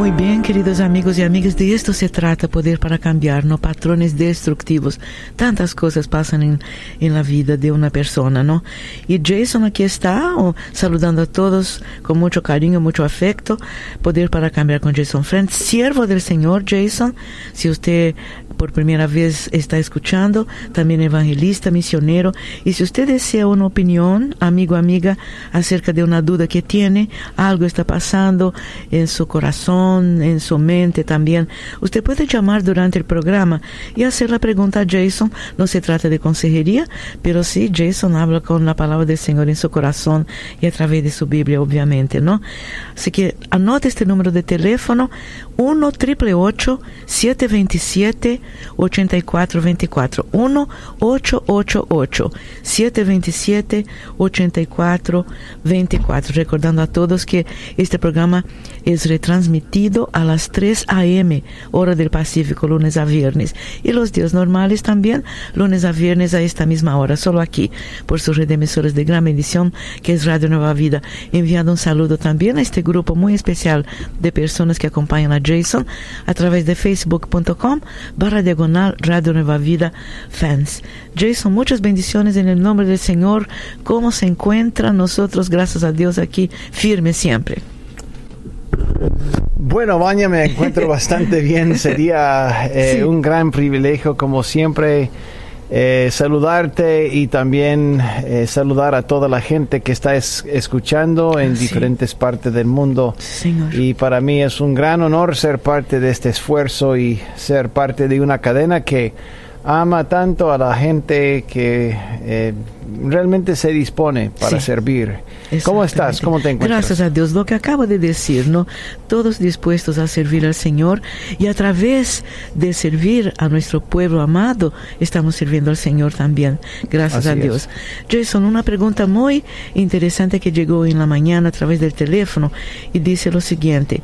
Muy bien, queridos amigos y amigas, de esto se trata, poder para cambiar, no patrones destructivos. Tantas cosas pasan en, en la vida de una persona, ¿no? Y Jason aquí está, oh, saludando a todos con mucho cariño, mucho afecto. Poder para cambiar con Jason Friend, siervo del Señor Jason. Si usted por primera vez está escuchando, también evangelista, misionero. Y si usted desea una opinión, amigo, amiga, acerca de una duda que tiene, algo está pasando en su corazón, en su mente también, usted puede llamar durante el programa y hacer la pregunta a Jason. No se trata de consejería, pero sí, Jason habla con la palabra del Señor en su corazón y a través de su Biblia, obviamente, ¿no? Así que anote este número de teléfono, 1 triple 727 8424 1 888 727 8424 recordando a todos que este programa es retransmitido a las 3 a.m. hora del Pacífico lunes a viernes. Y los días normales también lunes a viernes a esta misma hora solo aquí por sus redemisores de gran bendición que es Radio Nueva Vida. Enviando un saludo también a este grupo muy especial de personas que acompañan a Jason a través de facebook.com barra diagonal Radio Nueva Vida Fans. Jason, muchas bendiciones en el nombre del Señor. ¿Cómo se encuentra nosotros, gracias a Dios, aquí firme siempre? Bueno, Baña, me encuentro bastante bien. Sería eh, sí. un gran privilegio, como siempre, eh, saludarte y también eh, saludar a toda la gente que está es, escuchando en sí. diferentes partes del mundo. Señor. Y para mí es un gran honor ser parte de este esfuerzo y ser parte de una cadena que ama tanto a la gente que eh, realmente se dispone para sí, servir. ¿Cómo estás? ¿Cómo te encuentras? Gracias a Dios, lo que acabo de decir, ¿no? Todos dispuestos a servir al Señor y a través de servir a nuestro pueblo amado, estamos sirviendo al Señor también. Gracias Así a Dios. Es. Jason, una pregunta muy interesante que llegó en la mañana a través del teléfono y dice lo siguiente.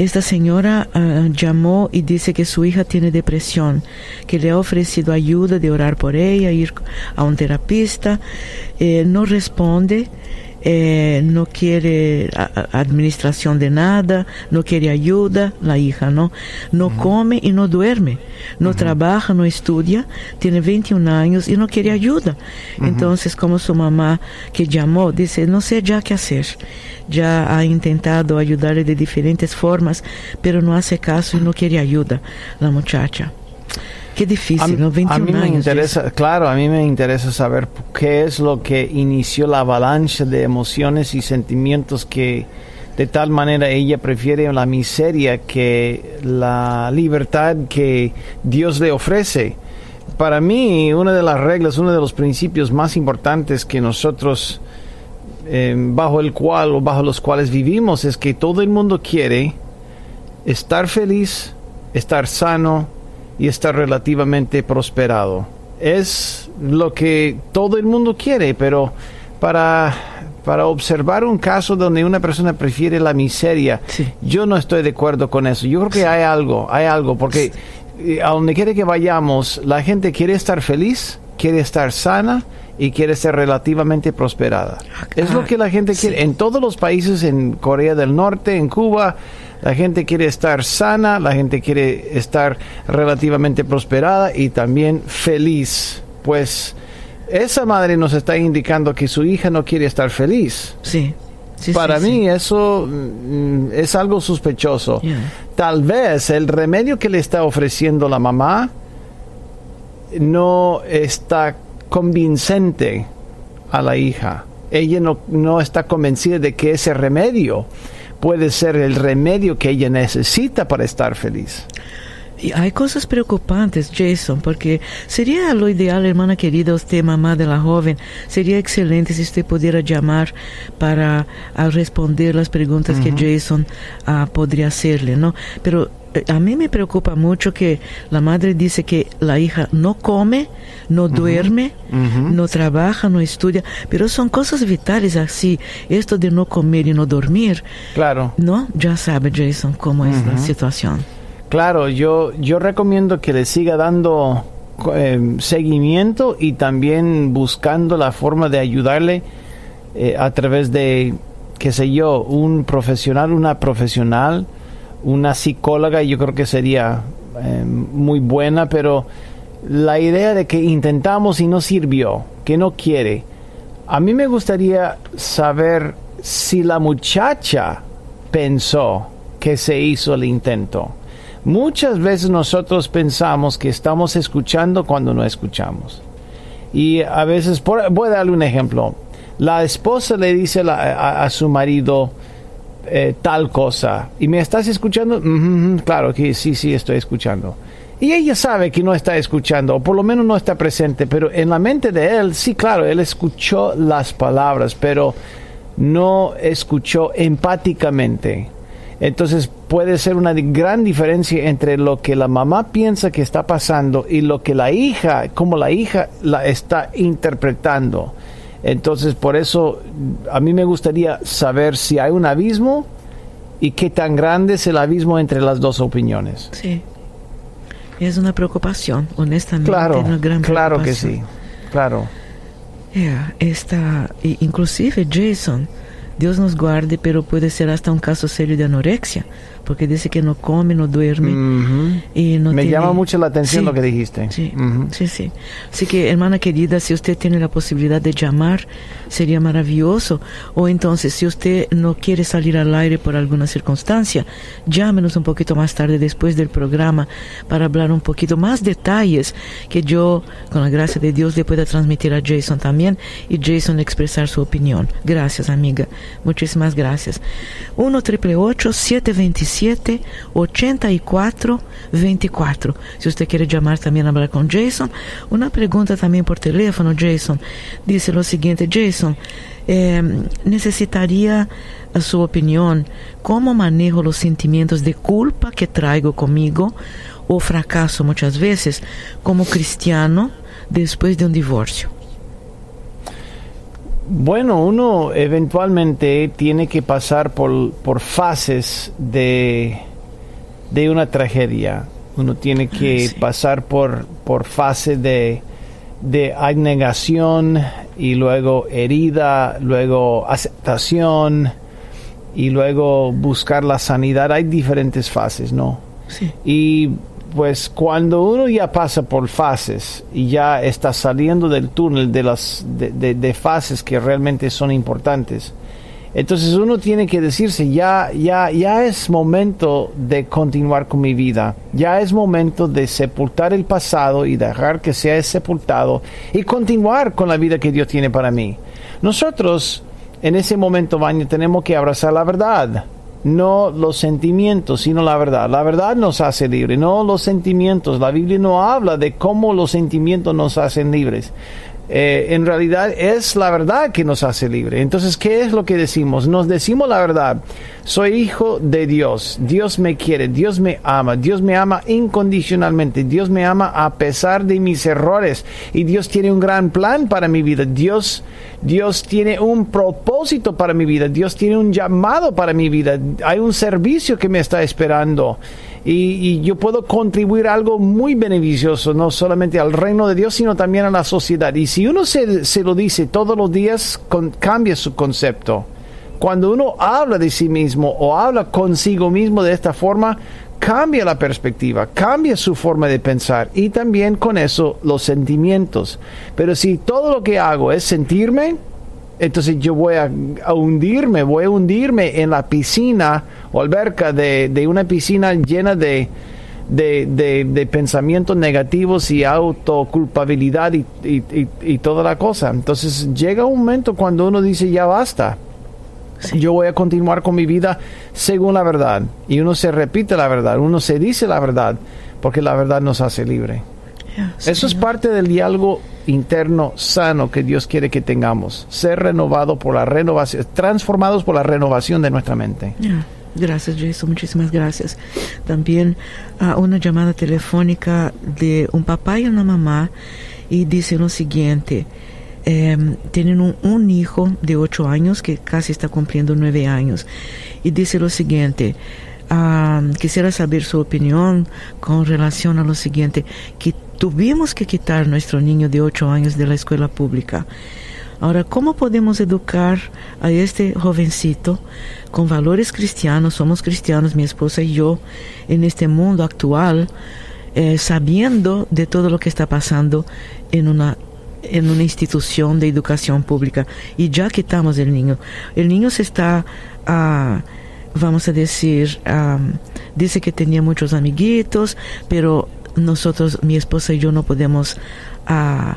Esta señora uh, llamó y dice que su hija tiene depresión, que le ha ofrecido ayuda de orar por ella, ir a un terapista, eh, no responde. Eh, no quiere a, administración de nada, no quiere ayuda, la hija, ¿no? No uh -huh. come y no duerme, no uh -huh. trabaja, no estudia, tiene 21 años y no quiere ayuda. Uh -huh. Entonces, como su mamá que llamó, dice, no sé ya qué hacer. Ya ha intentado ayudarle de diferentes formas, pero no hace caso y no quiere ayuda, la muchacha. Qué difícil, a, ¿no? 21 a mí me años. interesa, claro, a mí me interesa saber qué es lo que inició la avalancha de emociones y sentimientos que de tal manera ella prefiere la miseria que la libertad que Dios le ofrece. Para mí, una de las reglas, uno de los principios más importantes que nosotros eh, bajo el cual o bajo los cuales vivimos es que todo el mundo quiere estar feliz, estar sano, y estar relativamente prosperado. Es lo que todo el mundo quiere, pero para, para observar un caso donde una persona prefiere la miseria, Sí. yo no estoy de acuerdo con eso. Yo creo que hay algo, hay algo, porque eh, a donde quiere que vayamos, la gente quiere estar feliz, quiere estar sana y quiere ser relativamente prosperada. Es lo que la gente quiere. En todos los países, en Corea del Norte, en Cuba, la gente quiere estar sana, la gente quiere estar relativamente prosperada y también feliz. Pues esa madre nos está indicando que su hija no quiere estar feliz. Sí. Sí, Para sí, mí sí. eso mm, es algo sospechoso. Yeah. Tal vez el remedio que le está ofreciendo la mamá no está convincente a la hija. Ella no, no está convencida de que ese remedio puede ser el remedio que ella necesita para estar feliz. Y hay cosas preocupantes, Jason, porque sería lo ideal, hermana querida, usted, mamá de la joven, sería excelente si usted pudiera llamar para a responder las preguntas uh -huh. que Jason uh, podría hacerle, ¿no? Pero a mí me preocupa mucho que la madre dice que la hija no come, no duerme, no trabaja, no estudia, pero son cosas vitales así. Esto de no comer y no dormir. Claro. ¿No? Ya sabe, Jason, cómo es la situación. Claro, yo, yo recomiendo que le siga dando eh, seguimiento y también buscando la forma de ayudarle eh, a través de, qué sé yo, un profesional, una profesional una psicóloga yo creo que sería eh, muy buena, pero la idea de que intentamos y no sirvió, que no quiere, a mí me gustaría saber si la muchacha pensó que se hizo el intento. Muchas veces nosotros pensamos que estamos escuchando cuando no escuchamos. Y a veces, voy a darle un ejemplo. La esposa le dice a su marido, eh, tal cosa. ¿Y me estás escuchando? claro que sí, sí, estoy escuchando. Y ella sabe que no está escuchando, o por lo menos no está presente, pero en la mente de él, sí, claro, él escuchó las palabras, pero no escuchó empáticamente. Entonces puede ser una gran diferencia entre lo que la mamá piensa que está pasando y lo que la hija, como la hija la está interpretando. Entonces, por eso a mí me gustaría saber si hay un abismo y qué tan grande es el abismo entre las dos opiniones. Sí. Es una preocupación, honestamente. Claro, una gran claro que sí, claro. Yeah, esta, inclusive Jason, Dios nos guarde, pero puede ser hasta un caso serio de anorexia porque dice que no come, no duerme. y no Me llama mucho la atención lo que dijiste. Sí, sí, sí. Así que, hermana querida, si usted tiene la posibilidad de llamar, sería maravilloso. O entonces, si usted no quiere salir al aire por alguna circunstancia, llámenos un poquito más tarde después del programa para hablar un poquito más detalles que yo, con la gracia de Dios, le pueda transmitir a Jason también y Jason expresar su opinión. Gracias, amiga. Muchísimas gracias. 1 triple 725 87 84 24. Si usted quiere llamar también a hablar con Jason, una pregunta también por teléfono, Jason. Dice lo siguiente, Jason, eh, necesitaría su opinión, ¿cómo manejo los sentimientos de culpa que traigo conmigo o fracaso muchas veces como cristiano después de un divorcio? Bueno, uno eventualmente tiene que pasar por, por fases de, de, una tragedia. Uno tiene que pasar por, por fases de, de abnegación y luego herida, luego aceptación y luego buscar la sanidad. Hay diferentes fases, ¿no? Sí. Y pues cuando uno ya pasa por fases y ya está saliendo del túnel de las de, fases que realmente son importantes, entonces uno tiene que decirse ya ya ya es momento de continuar con mi vida, ya es momento de sepultar el pasado y dejar que sea sepultado y continuar con la vida que Dios tiene para mí. Nosotros en ese momento, baño, tenemos que abrazar la verdad no los sentimientos, sino la verdad. La verdad nos hace libres, no los sentimientos. La Biblia no habla de cómo los sentimientos nos hacen libres. Eh, en realidad es la verdad que nos hace libre. Entonces, ¿qué es lo que decimos? Nos decimos la verdad. Soy hijo de Dios. Dios me quiere. Dios me ama. Dios me ama incondicionalmente. Dios me ama a pesar de mis errores. Y Dios tiene un gran plan para mi vida. Dios, Dios tiene un propósito para mi vida. Dios tiene un llamado para mi vida. Hay un servicio que me está esperando y, yo puedo contribuir algo muy beneficioso, no solamente al reino de Dios, sino también a la sociedad. Y si uno se, se lo dice todos los días, cambia su concepto. Cuando uno habla de sí mismo o habla consigo mismo de esta forma, cambia la perspectiva, cambia su forma de pensar y también con eso los sentimientos. Pero si todo lo que hago es sentirme, entonces yo voy a, hundirme, voy a hundirme en la piscina o alberca de, una piscina llena de, de, pensamientos negativos y autoculpabilidad y, y, toda la cosa. Entonces llega un momento cuando uno dice ya basta. Yo voy a continuar con mi vida según la verdad. Y uno se repite la verdad, uno se dice la verdad, porque la verdad nos hace libre. Eso es parte del diálogo interno sano que Dios quiere que tengamos. Ser renovado por la renovación, transformados por la renovación de nuestra mente. Gracias, Jason. Muchísimas gracias. También uh, una llamada telefónica de un papá y una mamá y dice lo siguiente. Eh, tienen un, un, hijo de ocho años que casi está cumpliendo nueve años y dice lo siguiente. Uh, quisiera saber su opinión con relación a lo siguiente, que tuvimos que quitar nuestro niño de ocho años de la escuela pública. Ahora, ¿cómo podemos educar a este jovencito con valores cristianos? Somos cristianos, mi esposa y yo, en este mundo actual, eh, sabiendo de todo lo que está pasando en una en una institución de educación pública y ya quitamos el niño. El niño se está, uh, vamos a decir, um, dice que tenía muchos amiguitos, pero nosotros, mi esposa y yo, no podemos, uh,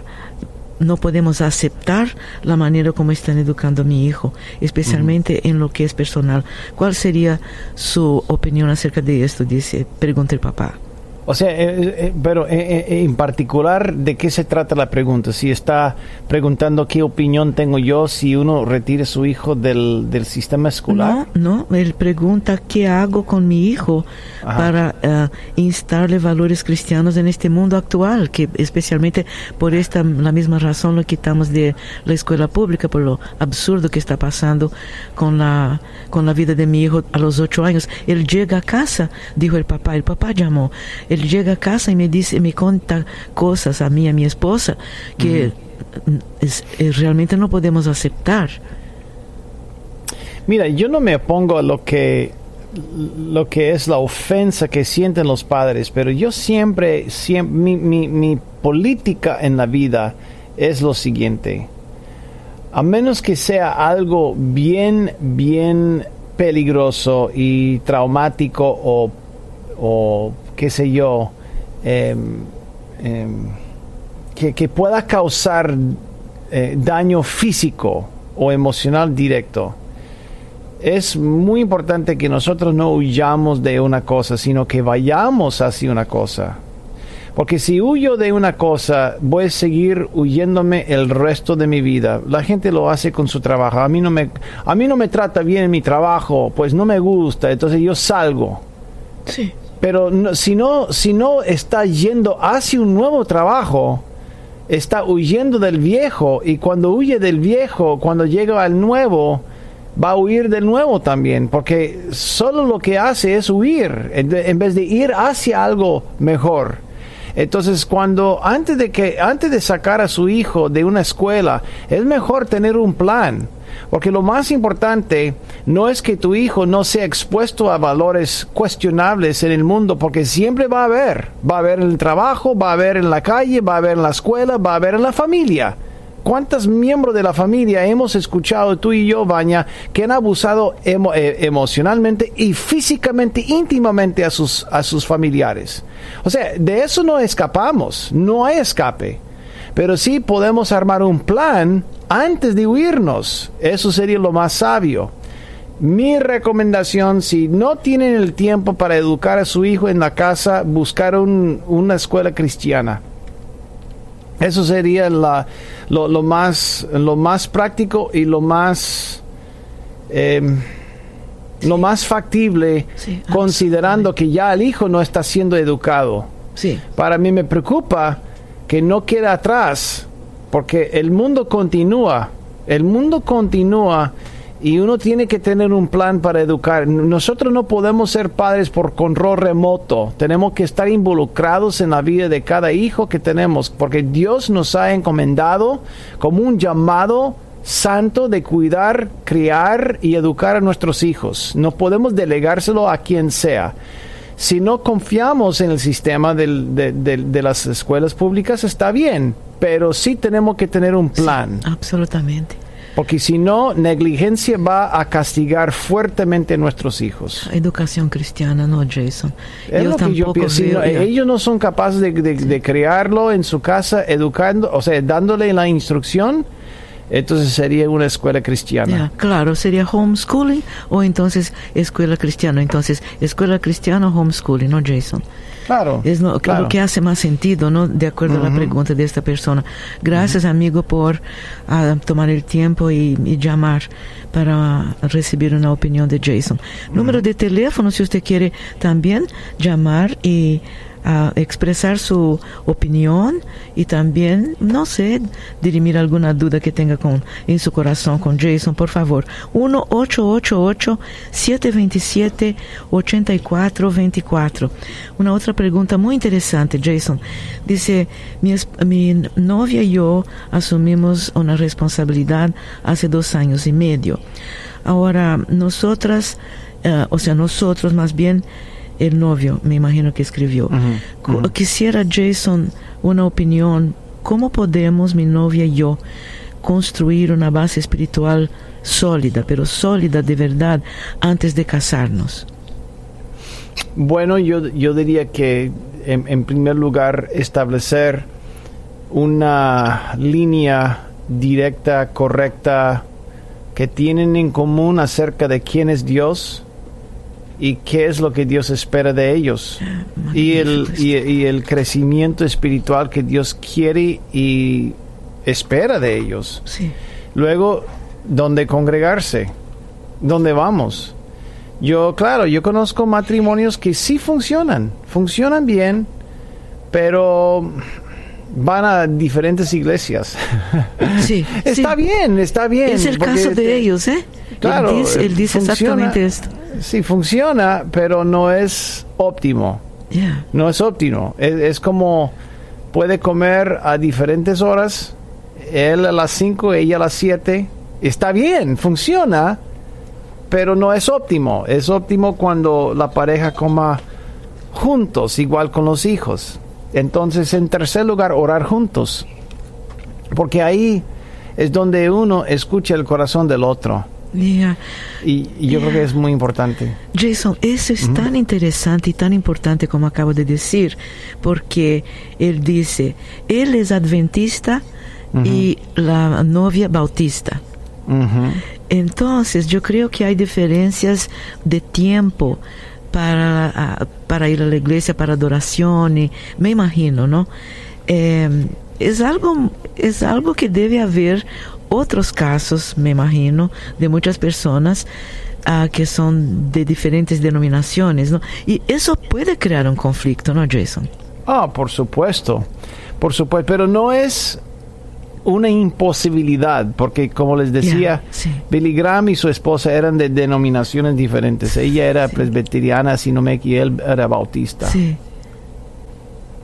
no podemos aceptar la manera como están educando a mi hijo, especialmente uh -huh. en lo que es personal. ¿Cuál sería su opinión acerca de esto? Dice, pregunta el papá. O sea, eh, eh, pero eh, en particular, ¿de qué se trata la pregunta? Si está preguntando qué opinión tengo yo si uno retire a su hijo del, del sistema escolar. No, no, él pregunta qué hago con mi hijo Ajá. para uh, instarle valores cristianos en este mundo actual, que especialmente por esta la misma razón lo quitamos de la escuela pública, por lo absurdo que está pasando con la, con la vida de mi hijo a los ocho años. Él llega a casa, dijo el papá, el papá llamó. Él llega a casa y me dice, me cuenta cosas a mí, a mi esposa, que uh -huh. es, es, realmente no podemos aceptar. Mira, yo no me opongo a lo que lo que es la ofensa que sienten los padres, pero yo siempre, siempre mi, mi, mi política en la vida es lo siguiente. A menos que sea algo bien, bien peligroso y traumático o, o qué sé yo, eh, eh, que, pueda causar eh, daño físico o emocional directo. Es muy importante que nosotros no huyamos de una cosa, sino que vayamos hacia una cosa. Porque si huyo de una cosa, voy a seguir huyéndome el resto de mi vida. La gente lo hace con su trabajo. A mí no me, a mí no me trata bien en mi trabajo, pues no me gusta, entonces yo salgo. Sí. Pero si, no, si no está yendo hacia un nuevo trabajo, está huyendo del viejo y cuando huye del viejo, cuando llega al nuevo, va a huir del nuevo también, porque solo lo que hace es huir en vez de ir hacia algo mejor. Entonces, cuando antes de que antes de sacar a su hijo de una escuela, es mejor tener un plan. Porque lo más importante no es que tu hijo no sea expuesto a valores cuestionables en el mundo, porque siempre va a haber. Va a haber en el trabajo, va a haber en la calle, va a haber en la escuela, va a haber en la familia. ¿Cuántos miembros de la familia hemos escuchado tú y yo, Baña, que han abusado emo eh, emocionalmente y físicamente, íntimamente a sus, a sus familiares? O sea, de eso no escapamos, no hay escape. Pero sí podemos armar un plan antes de huirnos. Eso sería lo más sabio. Mi recomendación, si no tienen el tiempo para educar a su hijo en la casa, buscar un, una escuela cristiana. Eso sería la, lo, lo, más, lo más práctico y lo más, eh, sí. lo más factible, sí, considerando que ya el hijo no está siendo educado. Sí. Para mí me preocupa que no quede atrás, porque el mundo continúa, el mundo continúa y uno tiene que tener un plan para educar. Nosotros no podemos ser padres por control remoto. Tenemos que estar involucrados en la vida de cada hijo que tenemos, porque Dios nos ha encomendado como un llamado santo de cuidar, criar y educar a nuestros hijos. No podemos delegárselo a quien sea. Si no confiamos en el sistema del, de, de, de, las escuelas públicas, está bien, pero sí tenemos que tener un plan. Sí, absolutamente. Porque si no, negligencia va a castigar fuertemente a nuestros hijos. Educación cristiana, no, Jason. Es lo que yo pienso. Si no, ellos no son capaces de, de, sí. de, crearlo en su casa, educando, o sea, dándole la instrucción, entonces sería una escuela cristiana. Yeah, claro, sería homeschooling o entonces escuela cristiana. Entonces, escuela cristiana o homeschooling, ¿no, Jason? Claro. Es lo, claro. lo que hace más sentido, ¿no? De acuerdo a la pregunta de esta persona. Gracias, amigo, por uh, tomar el tiempo y, y, llamar para recibir una opinión de Jason. Número de teléfono, si usted quiere también llamar y a expresar su opinión y también, no sé, dirimir alguna duda que tenga con, en su corazón con Jason, por favor. 1-888-727-8424. Una otra pregunta muy interesante, Jason. Dice, mi, mi novia y yo asumimos una responsabilidad hace dos años y medio. Ahora, nosotras, uh, o sea, nosotros más bien, el novio, me imagino que escribió. Uh -huh. Quisiera, Jason, una opinión. ¿Cómo podemos, mi novia y yo, construir una base espiritual sólida, pero sólida de verdad, antes de casarnos? Bueno, yo, yo diría que, en, en primer lugar, establecer una línea directa, correcta, que tienen en común acerca de quién es Dios, y qué es lo que Dios espera de ellos y el, y, y el, crecimiento espiritual que Dios quiere y espera de ellos. Sí. Luego, ¿dónde congregarse? ¿Dónde vamos? Yo, claro, yo conozco matrimonios que sí funcionan, funcionan bien, pero van a diferentes iglesias. Sí, está sí. bien, está bien. Es el caso de ellos, ¿eh? Claro, él dice, él dice funciona, exactamente esto. Sí, funciona, pero no es óptimo. Yeah. No es óptimo. Es, es, como puede comer a diferentes horas, él a las 5, ella a las 7. Está bien, funciona, pero no es óptimo. Es óptimo cuando la pareja coma juntos, igual con los hijos. Entonces, en tercer lugar, orar juntos. Porque ahí es donde uno escucha el corazón del otro. Yeah. Y, y, yo yeah. creo que es muy importante. Jason, eso es uh -huh. tan interesante y tan importante como acabo de decir, porque él dice, él es adventista uh -huh. y la novia bautista. Uh -huh. Entonces, yo creo que hay diferencias de tiempo para, uh, para ir a la iglesia, para adoración, me imagino, ¿no? Eh, es algo, es algo que debe haber otros casos, me imagino, de muchas personas uh, que son de diferentes denominaciones, ¿no? Y eso puede crear un conflicto, ¿no, Jason? Ah, por supuesto, por supuesto, pero no es una imposibilidad, porque como les decía, yeah, sí. Billy Graham y su esposa eran de denominaciones diferentes. Ella era Sí. presbiteriana, si no me equivoco, y él era bautista. Sí,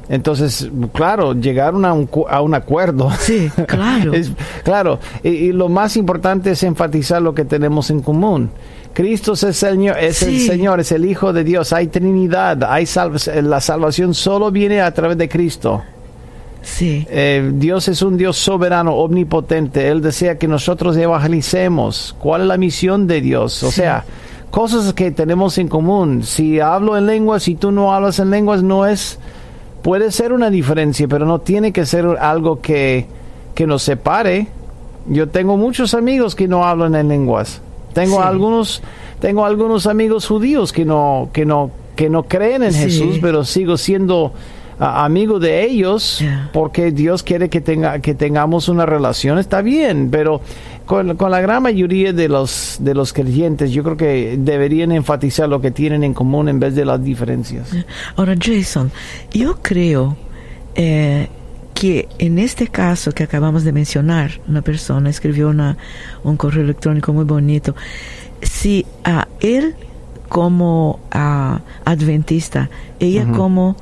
Entonces, claro, llegaron a un, a un acuerdo. sí, claro. Es- claro, y, y lo más importante es enfatizar lo que tenemos en común. Cristo es el Señor, es el. Señor, es el Hijo de Dios, hay Trinidad, hay la salvación solo viene a través de Cristo. sí, Eh, Dios es un Dios soberano, omnipotente. Él desea que nosotros evangelicemos. ¿Cuál es la misión de Dios? O Sí. sea, cosas que tenemos en común. Si hablo en lenguas y tú no hablas en lenguas, no es... Puede ser una diferencia, pero no tiene que ser algo que, que nos separe. Yo tengo muchos amigos que no hablan en lenguas. Tengo Sí. algunos, tengo algunos amigos judíos que no, que no, que no creen en Sí. Jesús, pero sigo siendo amigo de ellos Yeah. porque Dios quiere que tenga que tengamos una relación está bien pero con, con la gran mayoría de los de los creyentes yo creo que deberían enfatizar lo que tienen en común en vez de las diferencias Ahora, Jason, yo creo eh, que en este caso que acabamos de mencionar, una persona escribió una, un correo electrónico muy bonito. Si a él como ah, adventista, ella como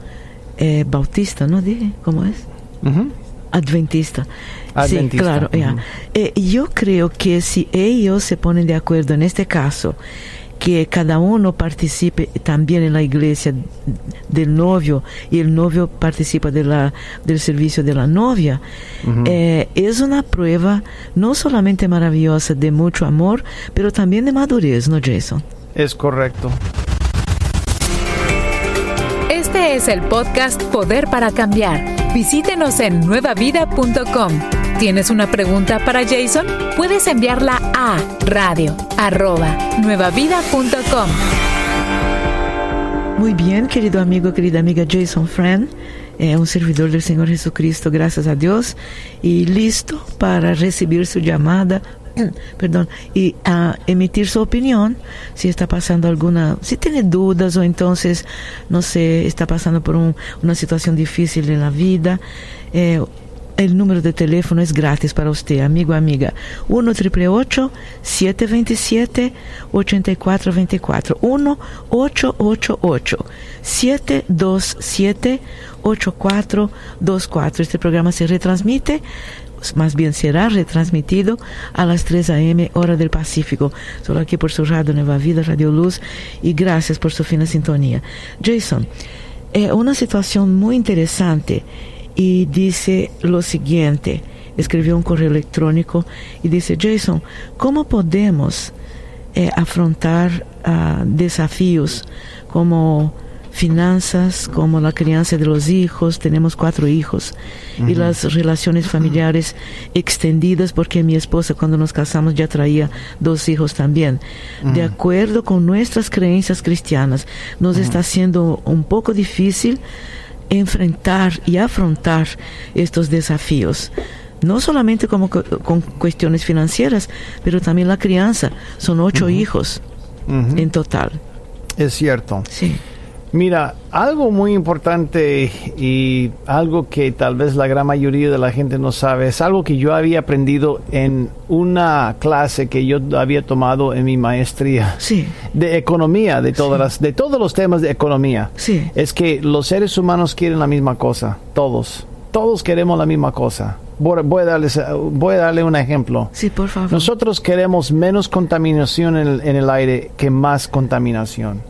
eh, bautista, ¿no dije? ¿Cómo es? Ujú. Adventista. Sí, Adventista, claro, ya. Eh, yo creo que si ellos se ponen de acuerdo en este caso, que cada uno participe también en la iglesia del novio y el novio participa de la, del servicio de la novia, eh, es una prueba no solamente maravillosa de mucho amor, pero también de madurez, ¿no, Jason? es correcto Este es el podcast Poder para Cambiar. Visítenos en nuevavida.com. ¿Tienes una pregunta para Jason? Puedes enviarla a radio nuevavida.com. Muy bien, querido amigo, querida amiga Jason Friend, eh, un servidor del Señor Jesucristo, gracias a Dios, y listo para recibir su llamada, perdón, y a emitir su opinión, si está pasando alguna, si tiene dudas o entonces, no sé, está pasando por un, una situación difícil en la vida. Eh, el número de teléfono es gratis para usted, amigo, amiga. 1 727 8424 1 888 727 8424 Este programa se retransmite más bien será retransmitido a las 3 a.m. hora del Pacífico, solo aquí por su radio Nueva Vida, Radio Luz, y gracias por su fina sintonía. Jason, eh, una situación muy interesante y dice lo siguiente, escribió un correo electrónico y dice, Jason, ¿cómo podemos eh, afrontar uh, desafíos como finanzas, como la crianza de los hijos, tenemos cuatro hijos, y las relaciones familiares extendidas, porque mi esposa cuando nos casamos ya traía dos hijos también. De acuerdo con nuestras creencias cristianas, nos está siendo un poco difícil enfrentar y afrontar estos desafíos. No solamente como con cuestiones financieras, pero también la crianza. Son ocho hijos en total. Es cierto. Sí. Mira, algo muy importante y algo que tal vez la gran mayoría de la gente no sabe, es algo que yo había aprendido en una clase que yo había tomado en mi maestría sí. de economía, de todas las, de todos los temas de economía. Sí. Es que los seres humanos quieren la misma cosa, todos. Todos queremos la misma cosa. Voy a, darles, voy a darle un ejemplo. Sí, por favor. Nosotros queremos menos contaminación en el, en el aire que más contaminación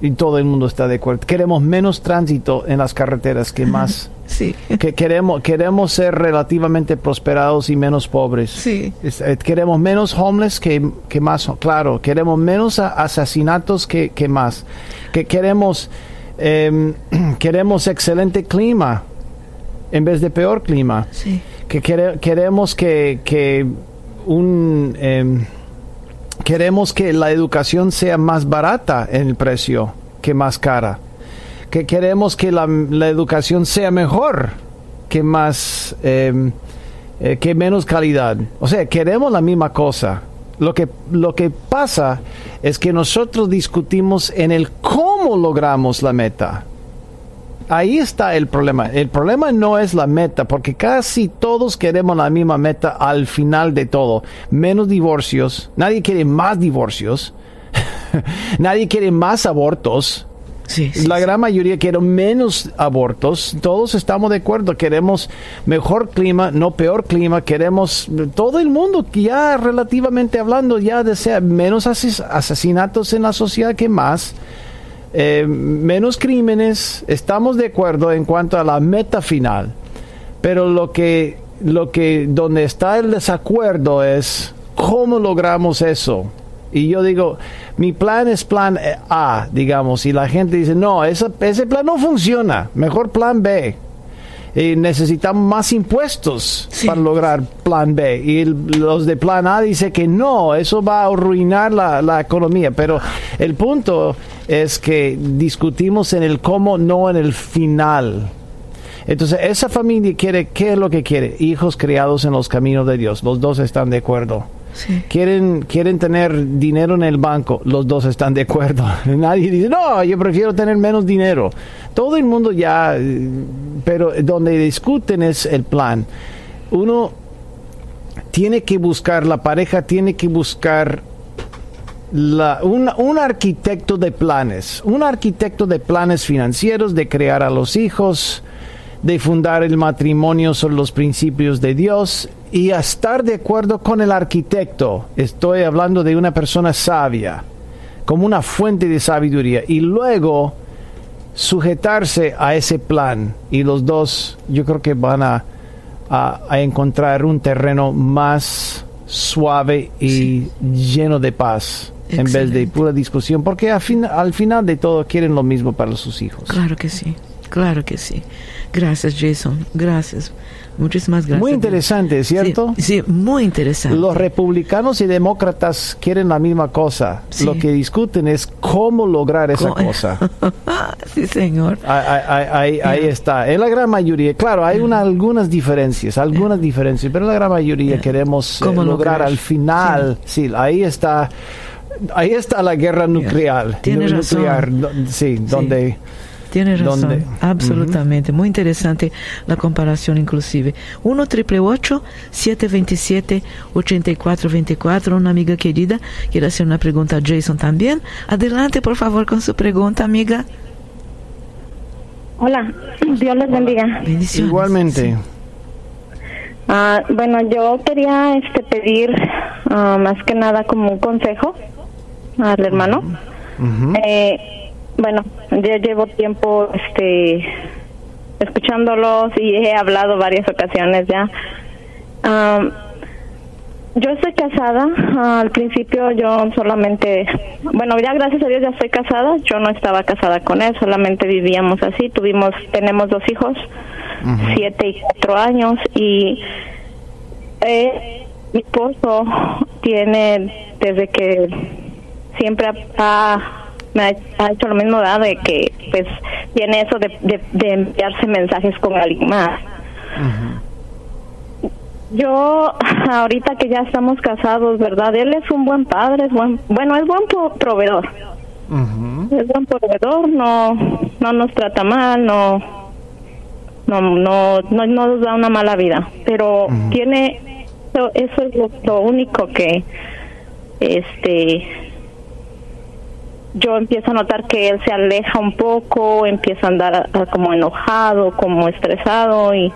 y todo el mundo está de acuerdo. Queremos menos tránsito en las carreteras que más. sí. Que queremos, queremos ser relativamente prosperados y menos pobres. Sí. Eh, queremos menos homeless que, que más, claro. Queremos menos asesinatos que, que más. Que queremos, eh, queremos excelente clima en vez de peor clima. Sí. Que queremos que, que un... Eh, queremos que la educación sea más barata en el precio que más cara. Que queremos que la, la educación sea mejor que más eh, eh, que menos calidad. O sea, queremos la misma cosa. Lo que, lo que pasa es que nosotros discutimos en el cómo logramos la meta. Ahí está el problema. El problema no es la meta, porque casi todos queremos la misma meta al final de todo. Menos divorcios. Nadie quiere más divorcios. Nadie quiere más abortos. Sí, sí, la sí. gran mayoría quiere menos abortos. Todos estamos de acuerdo. Queremos mejor clima, no peor clima. Queremos todo el mundo, ya relativamente hablando, ya desea menos ases asesinatos en la sociedad que más. Eh, menos crímenes, estamos de acuerdo en cuanto a la meta final, pero lo que, lo que, donde está el desacuerdo es cómo logramos eso. Y yo digo, mi plan es plan A, digamos, y la gente dice, no, ese, ese plan no funciona, mejor plan B. Y necesitamos más impuestos Sí. para lograr plan B. Y el- los de plan A dicen que no, eso va a arruinar la, la economía. Pero el punto es que discutimos en el cómo, no en el final. Entonces, esa familia quiere, ¿qué es lo que quiere? Hijos criados en los caminos de Dios. Los dos están de acuerdo. Quieren, quieren tener dinero en el banco, los dos están de acuerdo. Nadie dice, no, yo prefiero tener menos dinero. Todo el mundo ya, pero donde discuten es el plan. Uno tiene que buscar, la pareja tiene que buscar la- un, un arquitecto de planes, un arquitecto de planes financieros, de crear a los hijos, de fundar el matrimonio sobre los principios de Dios y a estar de acuerdo con el arquitecto. Estoy hablando de una persona sabia, como una fuente de sabiduría, y luego sujetarse a ese plan. Y los dos, yo creo que van a, a- a encontrar un terreno más suave y lleno de paz. En vez de pura discusión, porque al, fin- al final de todo quieren lo mismo para sus hijos. Claro que sí. Claro que sí. Gracias, Jason. Gracias. Muchísimas gracias. Muy interesante, ¿cierto? Sí, sí, muy interesante. Los republicanos y demócratas quieren la misma cosa. Sí. Lo que discuten es cómo lograr esa ¿Cómo? cosa. sí, señor. Ahí, ahí- ahí- ahí Yeah. está. En la gran mayoría, claro, hay una, algunas diferencias, algunas diferencias, pero en la gran mayoría Yeah. queremos eh, ¿Cómo lograr lograr? al final. Sí. ahí está. Ahí está la guerra nuclear. Tiene nu- razón. nuclear, do- sí, donde Tiene razón, ¿Dónde? absolutamente. Muy interesante la comparación inclusive. 1 triple 727 8424 Una amiga querida quiere hacer una pregunta a Jason también. Adelante, por favor, con su pregunta, amiga. Hola, Dios les bendiga. Bendiciones. igualmente. Sí. Ah, bueno, yo quería este pedir ah, más que nada como un consejo al hermano. Eh, bueno, ya llevo tiempo este escuchándolos y he hablado varias ocasiones ya. Am, yo estoy casada. al principio yo solamente, bueno, ya gracias a Dios ya estoy casada. Yo no estaba casada con él, solamente vivíamos así. Tuvimos, tenemos dos hijos, siete y cuatro años y eh, mi esposo tiene desde que siempre ha- me ha, ha hecho lo mismo ¿verdad? de que pues tiene eso de, de, de enviarse mensajes con alguien más. Yo ahorita que ya estamos casados verdad él es un buen padre es buen bueno es buen pro- proveedor. Es buen proveedor no no nos trata mal no no no no, no nos da una mala vida. Pero tiene eso, eso es lo, lo único que este yo empiezo a notar que él se aleja un poco empieza a andar como enojado como estresado y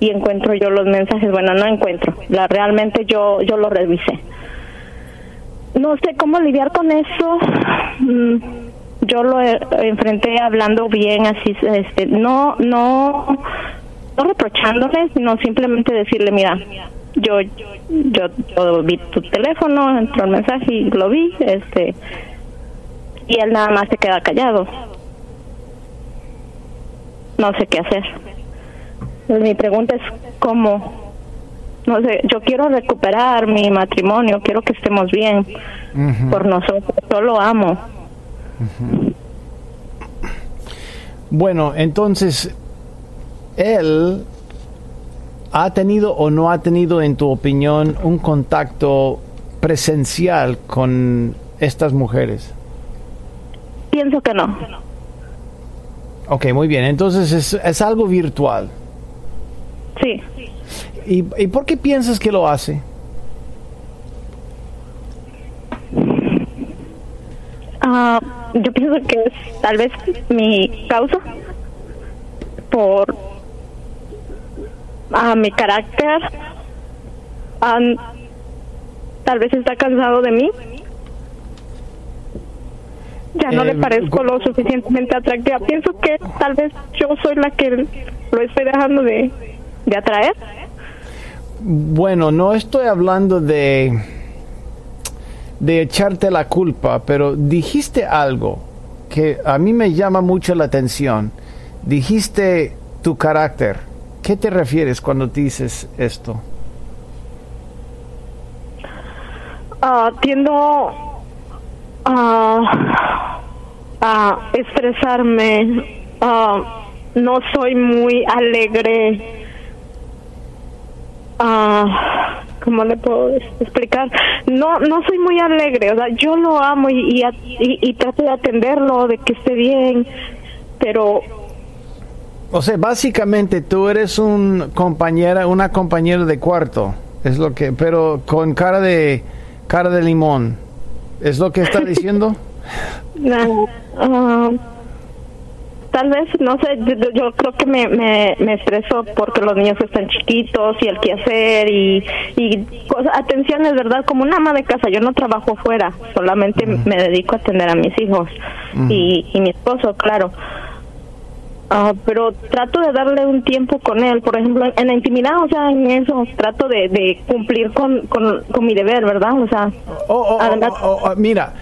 y encuentro yo los mensajes. Bueno no encuentro. La realmente yo yo lo revisé. No sé cómo lidiar con eso. Mm, Yo lo enfrenté hablando bien, así, este, no, no, no reprochándole, sino simplemente decirle, mira, yo, yo, yo vi tu teléfono, entró el mensaje y lo vi, este, y él nada más se queda callado. No sé qué hacer. Mi pregunta es cómo no sé, yo quiero recuperar mi matrimonio, quiero que estemos bien por nosotros, yo lo amo. Bueno, entonces, él ha tenido o no ha tenido, en tu opinión, un contacto presencial con estas mujeres. Pienso que no. Ok, muy bien. Entonces es, es algo virtual. Sí. ¿Y, ¿Y por qué piensas que lo hace? Ah, yo pienso que es tal vez mi causa por a mi carácter. Ah, tal vez está cansado de mí. Ya no Eh, le parezco cu- lo suficientemente atractiva. Pienso que tal vez yo soy la que lo estoy dejando de, de atraer. Bueno, no estoy hablando de de echarte la culpa, pero dijiste algo que a mí me llama mucho la atención. Dijiste tu carácter. ¿Qué te refieres cuando dices esto? Ah, tiendo a, a estresarme. Ah, no soy muy alegre. ¿Cómo le puedo explicar? No, no soy muy alegre. O sea, yo lo amo y, y, y- y trato de atenderlo, de que esté bien. Pero O sea, básicamente tú eres un compañera, una compañera de cuarto, es lo que, pero con cara de cara de limón, es lo que está diciendo. Ah, ah, tal vez, no sé, yo, yo creo que me, me, me estreso porque los niños están chiquitos y el quehacer y, y cosas, atenciones, ¿verdad? Como una ama de casa, yo no trabajo fuera, solamente me dedico a atender a mis hijos y, y mi esposo, claro. Ah, pero trato de darle un tiempo con él, por ejemplo, en la intimidad, o sea, en eso, trato de, de cumplir con, con, con mi deber, ¿verdad? O sea, Oh, oh, oh, Además- oh, oh, mira,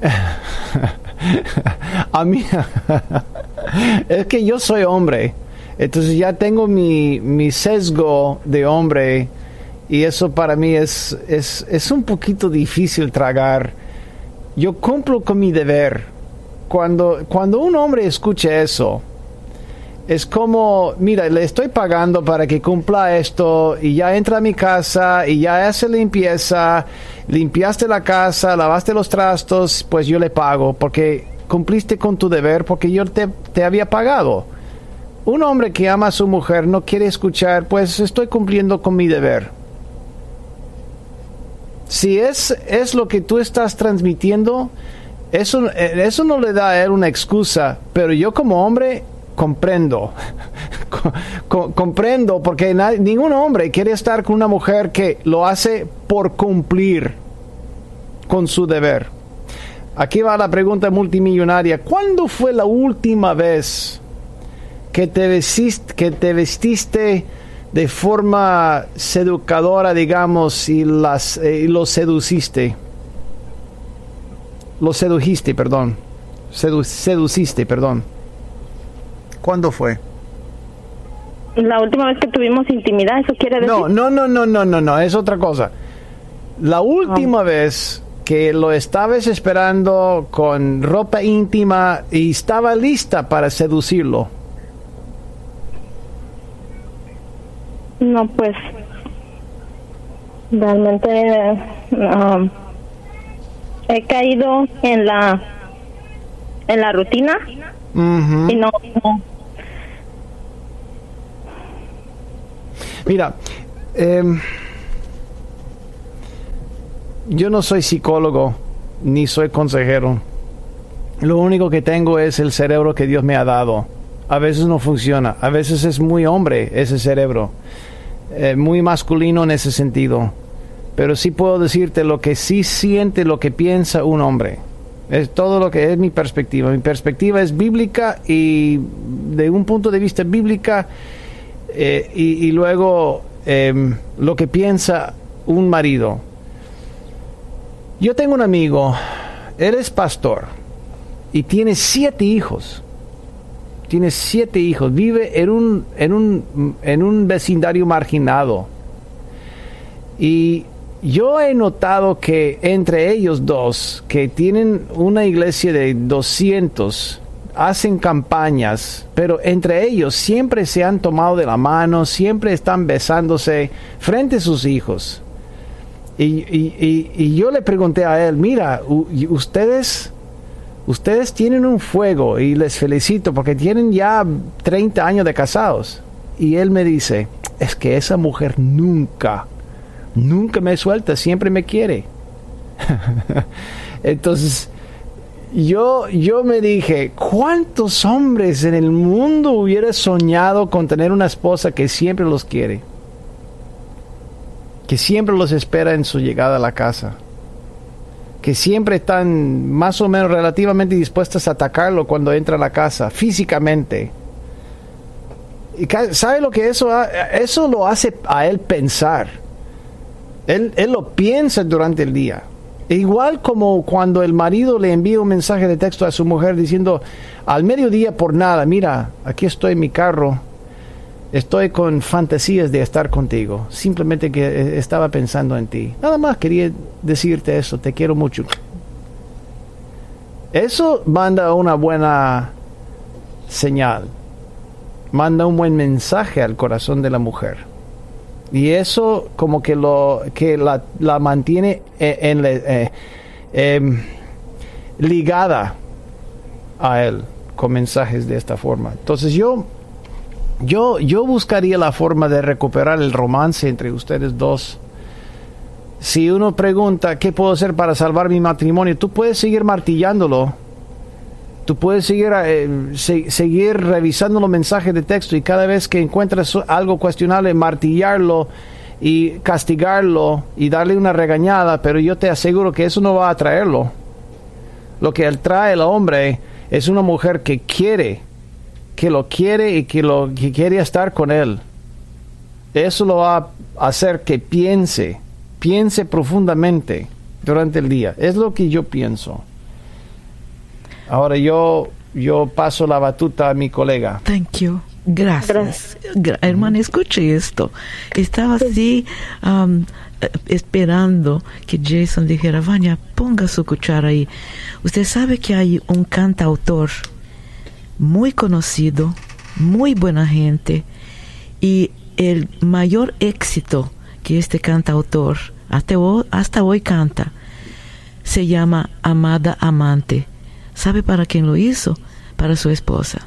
a mí, es que yo soy hombre. Entonces ya tengo mi, mi sesgo de hombre y eso para mí es, es, es un poquito difícil tragar. Yo cumplo con mi deber. Cuando, cuando un hombre escucha eso, es como, mira, le estoy pagando para que cumpla esto y ya entra a mi casa y ya hace limpieza, limpiaste la casa, lavaste los trastos, pues yo le pago porque cumpliste con tu deber porque yo te, te había pagado. Un hombre que ama a su mujer no quiere escuchar, pues estoy cumpliendo con mi deber. Si es, es lo que tú estás transmitiendo, eso, eso no le da a él una excusa, pero yo como hombre comprendo. comprendo porque ningún hombre quiere estar con una mujer que lo hace por cumplir con su deber. Aquí va la pregunta multimillonaria. ¿Cuándo fue la última vez que te vestiste, que te vestiste de forma seducadora, digamos, y, las, eh, lo seduciste? Lo sedujiste, perdón. seduciste, perdón. ¿Cuándo fue? La última vez que tuvimos intimidad, ¿eso quiere decir? No, no, no, no, no, no, no, es otra cosa. La última ah. vez que lo estabas esperando con ropa íntima y estaba lista para seducirlo. No, pues realmente um, he caído en la en la rutina y no Mira, em, yo no soy psicólogo ni soy consejero. Lo único que tengo es el cerebro que Dios me ha dado. A veces no funciona, a veces es muy hombre ese cerebro, eh, muy masculino en ese sentido. Pero sí puedo decirte lo que sí siente, lo que piensa un hombre. Es todo lo que es mi perspectiva. Mi perspectiva es bíblica y de un punto de vista bíblica eh, y, luego em, lo que piensa un marido. Yo tengo un amigo, él es pastor y tiene siete hijos. Tiene siete hijos, vive en un, en un, en un vecindario marginado. Y yo he notado que entre ellos dos, que tienen una iglesia de 200, hacen campañas, pero entre ellos siempre se han tomado de la mano, siempre están besándose frente a sus hijos. Y, yo le pregunté a él, mira, ustedes, ustedes tienen un fuego y les felicito porque tienen ya 30 años de casados. Y él me dice, es que esa mujer nunca, nunca me suelta, siempre me quiere. Entonces, yo, yo me dije, ¿cuántos hombres en el mundo hubiera soñado con tener una esposa que siempre los quiere? Que siempre los espera en su llegada a la casa. Que siempre están más o menos relativamente dispuestas a atacarlo cuando entra a la casa, físicamente. ¿Y sabe lo que eso, eso lo hace a él pensar? Él, él lo piensa durante el día. Igual como cuando el marido le envía un mensaje de texto a su mujer diciendo, al mediodía por nada, mira, aquí estoy en mi carro, estoy con fantasías de estar contigo, simplemente que eh, estaba pensando en ti. Nada más quería decirte eso, te quiero mucho. Eso manda una buena señal, manda un buen mensaje al corazón de la mujer. Y eso como que lo que la, la mantiene eh, eh, em, ligada a él con mensajes de esta forma. Entonces yo yo yo buscaría la forma de recuperar el romance entre ustedes dos. Si uno pregunta qué puedo hacer para salvar mi matrimonio, tú puedes seguir martillándolo Tú puedes seguir, eh, seguir revisando los mensajes de texto y cada vez que encuentras algo cuestionable, martillarlo y castigarlo y darle una regañada, pero yo te aseguro que eso no va a atraerlo. Lo que atrae al hombre es una mujer que quiere, que lo quiere y que, lo, que quiere estar con él. Eso lo va a hacer que piense, piense profundamente durante el día. Es lo que yo pienso. Ahora yo, yo paso la batuta a mi colega. Thank you. Gracias. Gra- hermana, escuche esto. Estaba así um, esperando que Jason dijera, Vania, ponga su cuchara ahí. Usted sabe que hay un cantautor muy conocido, muy buena gente, y el mayor éxito que este cantautor hasta hoy, hasta hoy canta se llama Amada Amante. ¿Sabe para quién lo hizo? Para su esposa.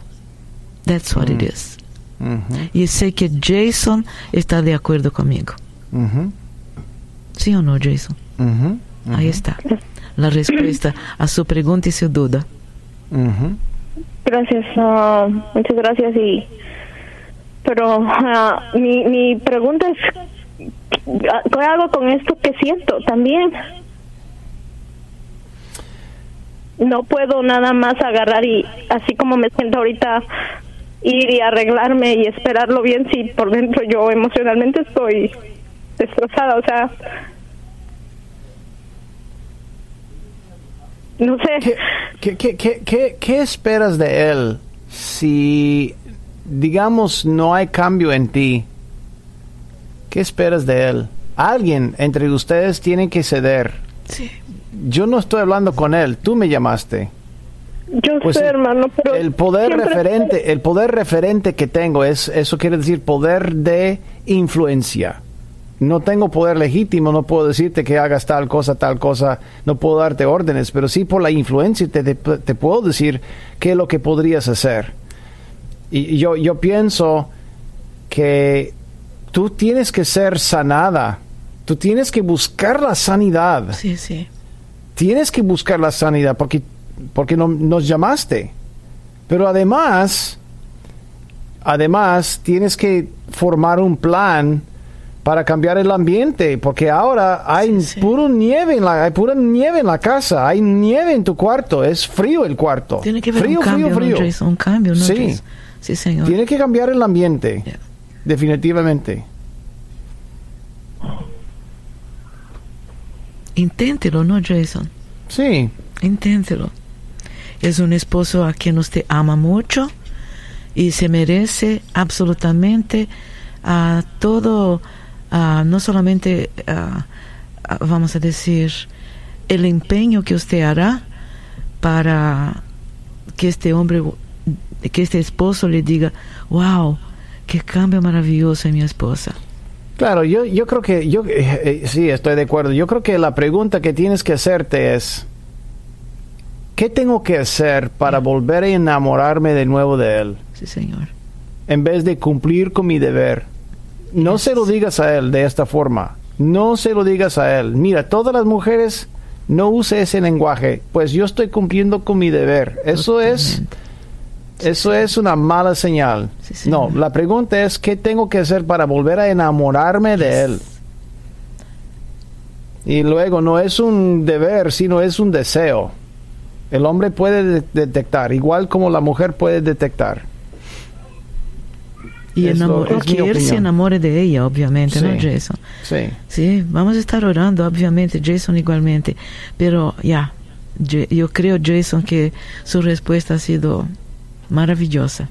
That's what it is. Ujú, Y sé que Jason está de acuerdo conmigo. ujú, ¿Sí o no, Jason? ujú, Ahí está. La respuesta a su pregunta y su duda. Gracias, ah, muchas gracias y pero ah, mi mi pregunta es ¿qué hago con esto que siento también? No puedo nada más agarrar y así como me siento ahorita ir y arreglarme y esperarlo bien si por dentro yo emocionalmente estoy destrozada, o sea, no sé. ¿Qué, qué, qué, qué, qué- qué esperas de él si, digamos, no hay cambio en ti? ¿Qué esperas de él? Alguien entre ustedes tiene que ceder. Sí. Yo no estoy hablando con él, tú me llamaste. Yo Pues sé, el- hermano, pero el poder referente, el poder referente que tengo es, eso quiere decir poder de influencia. No tengo poder legítimo, no puedo decirte que hagas tal cosa, tal cosa, no puedo darte órdenes, pero sí por la influencia te, te- te puedo decir qué es lo que podrías hacer. Y y yo, yo pienso que tú tienes que ser sanada, tú tienes que buscar la sanidad Sí, sí. Tienes que buscar la sanidad porque, porque no- nos llamaste. Pero además, además, tienes que formar un plan para cambiar el ambiente, porque ahora hay Sí, sí. puro nieve en la, hay pura nieve en la casa, hay nieve en tu cuarto, es frío el cuarto. Tiene que haber frío, un cambio, frío, frío. ¿no, Jason? Un cambio, ¿no, Sí. Jason? Sí, señor. Tiene que cambiar el ambiente, Yeah. definitivamente. Inténtelo, ¿no, Jason? Sí, Inténtelo. Es un esposo a quien usted ama mucho y se merece absolutamente a todo, ah, no solamente, vamos a decir, el empeño que usted hará para que este hombre, que este esposo le diga, wow, qué cambio maravilloso en mi esposa. Claro, yo, yo creo que, yo eh, eh, sí, estoy de acuerdo. Yo creo que la pregunta que tienes que hacerte es, ¿qué tengo que hacer para volver a enamorarme de nuevo de él? Sí, señor. En vez de cumplir con mi deber. No se lo digas a él de esta forma. No se lo digas a él. Mira, todas las mujeres no use ese lenguaje. Pues yo estoy cumpliendo con mi deber. Eso es... Eso es una mala señal. Sí, no, la pregunta es, ¿qué tengo que hacer para volver a enamorarme de él? Y luego, no es un deber, sino es un deseo. El hombre puede de- detectar, igual como la mujer puede detectar. Y Es lo- enamo- es mi que él se opinión. enamore de ella, obviamente, ¿no. Jason? Sí. Sí, vamos a estar orando, obviamente, Jason igualmente. Pero ya, yo creo, Jason, que su respuesta ha sido maravillosa.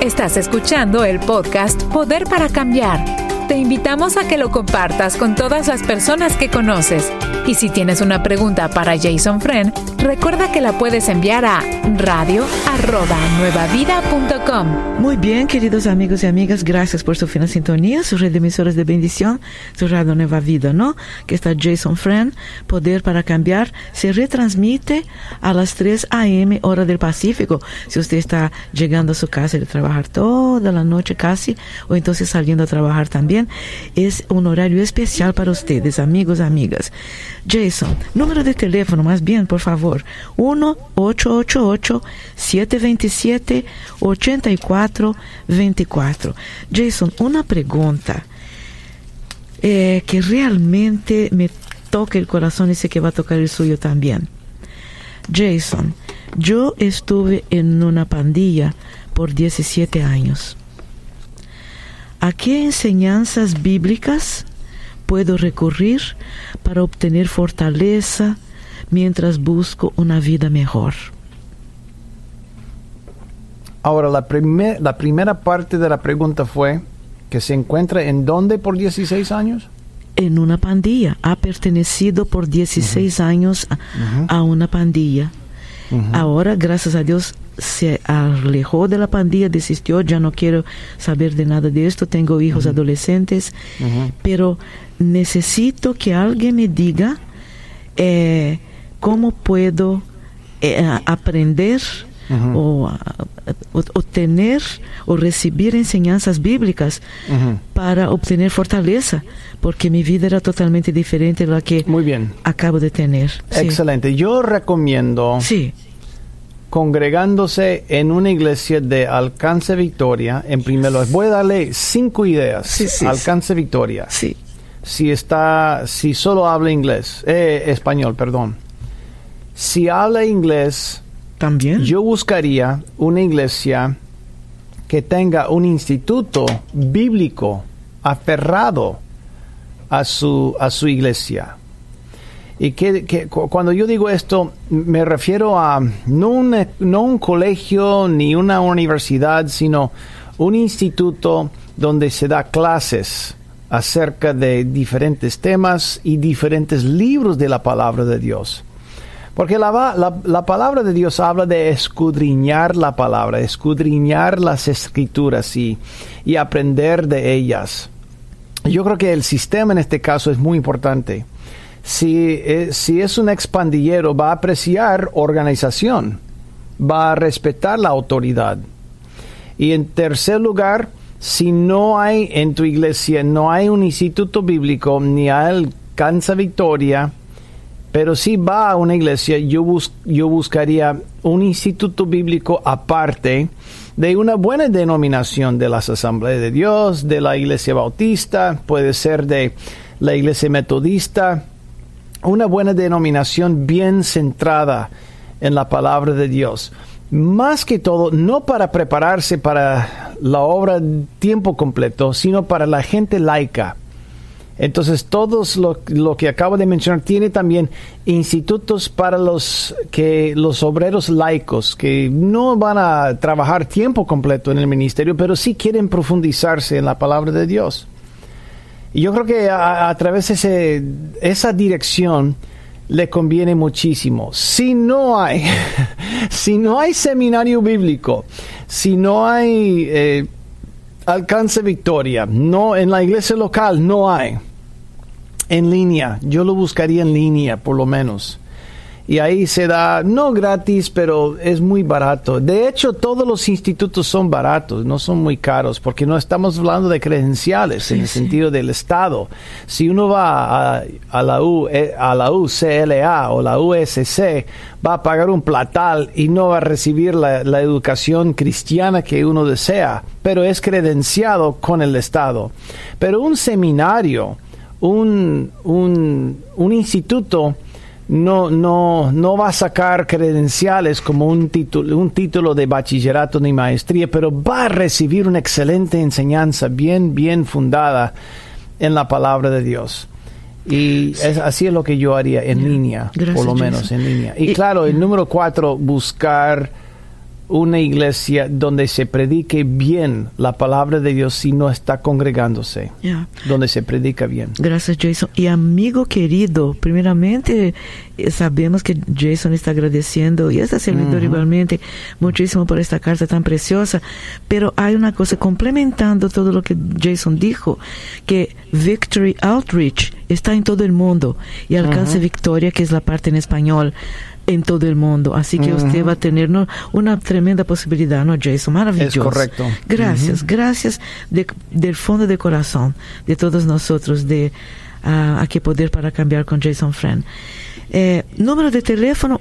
Estás escuchando el podcast Poder para Cambiar. Te invitamos a que lo compartas con todas las personas que conoces. Y si tienes una pregunta para Jason Friend, recuerda que la puedes enviar a radio@nuevavida.com. Muy bien, queridos amigos y amigas, gracias por su fina sintonía, su red de emisoras de bendición, su radio Nueva Vida, ¿no? Que está Jason Friend, Poder para Cambiar, se retransmite a las 3 a.m. hora del Pacífico. Si usted está llegando a su casa de trabajar toda la noche casi, o entonces saliendo a trabajar también, es un horario especial para ustedes, amigos, amigas. Jason, número de teléfono, más bien, por favor, 1-888-727-8424. Jason, una pregunta eh, que realmente me toca el corazón y sé que va a tocar el suyo también. Jason, yo estuve en una pandilla por 17 años. ¿A qué enseñanzas bíblicas puedo recurrir para obtener fortaleza, mientras busco una vida mejor. Ahora, la, primer- la primera parte de la pregunta fue que se encuentra en dónde por 16 años. En una pandilla. Ha pertenecido por 16 años a, a una pandilla. Ahora, gracias a Dios, se alejó de la pandilla, desistió, ya no quiero saber de nada de esto, tengo hijos adolescentes, pero necesito que alguien me diga eh, cómo puedo eh, aprender o, a- o- o tener o recibir enseñanzas bíblicas para obtener fortaleza, porque mi vida era totalmente diferente de la que Muy bien. acabo de tener. Sí. Excelente. Yo recomiendo Sí, congregándose en una iglesia de Alcance Victoria. En primer lugar, voy a darle cinco ideas. Sí, Alcance Victoria. Si está, si solo habla inglés, eh, español, perdón. Si habla inglés, También. yo buscaría una iglesia que tenga un instituto bíblico aferrado a su, a su iglesia. Y que, que cu- cuando yo digo esto, me refiero a no un, no un colegio ni una universidad, sino un instituto donde se da clases acerca de diferentes temas y diferentes libros de la palabra de Dios. Porque la, la palabra de Dios habla de escudriñar la palabra, escudriñar las escrituras y, y aprender de ellas. Yo creo que el sistema en este caso es muy importante. Si, eh, si es un expandillero, va a apreciar organización, va a respetar la autoridad. Y en tercer lugar, si no hay en tu iglesia, no hay un instituto bíblico, ni alcanza victoria, pero si va a una iglesia, yo, yo buscaría un instituto bíblico aparte de una buena denominación de las asambleas de Dios, de la iglesia bautista, puede ser de la iglesia metodista, una buena denominación bien centrada en la palabra de Dios. Más que todo, no para prepararse para la obra tiempo completo, sino para la gente laica. Entonces, todos lo, lo que acabo de mencionar tiene también institutos para los que los obreros laicos que no van a trabajar tiempo completo en el ministerio, pero sí quieren profundizarse en la palabra de Dios. Y yo creo que a, a través de ese, esa dirección le conviene muchísimo. Si no hay, si no hay seminario bíblico, si no hay eh, alcance victoria, no en la iglesia local no hay. En línea, yo lo buscaría en línea por lo menos. Y ahí se da, no gratis, pero es muy barato. De hecho, todos los institutos son baratos, no son muy caros, porque no estamos hablando de credenciales en el sentido del Estado. Si uno va a, a la U, eh, a la UCLA o la USC, va a pagar un platal y no va a recibir la, la educación cristiana que uno desea, pero es credenciado con el Estado. Pero un seminario, un, un, un instituto, no, no, no va a sacar credenciales como un título, un título de bachillerato ni maestría, pero va a recibir una excelente enseñanza bien, bien fundada en la palabra de Dios. Y es, así es lo que yo haría en línea, Gracias, por lo menos Jason. en línea. Y, Y- claro, el número cuatro, buscar una iglesia donde se predique bien la palabra de Dios si no está congregándose, donde se predica bien. Gracias, Jason. Y amigo querido, primeramente eh, sabemos que Jason está agradeciendo y este servidor igualmente muchísimo por esta carta tan preciosa. Pero hay una cosa complementando todo lo que Jason dijo, que Victory Outreach está en todo el mundo y alcance Victoria, que es la parte en español en todo el mundo. Así que usted va a tener ¿no? una tremenda posibilidad, ¿no, Jason? Maravilloso. Es correcto. Gracias, gracias de- del fondo de corazón de todos nosotros de ah, Aquí Poder para Cambiar con Jason Friend. Eh, número de teléfono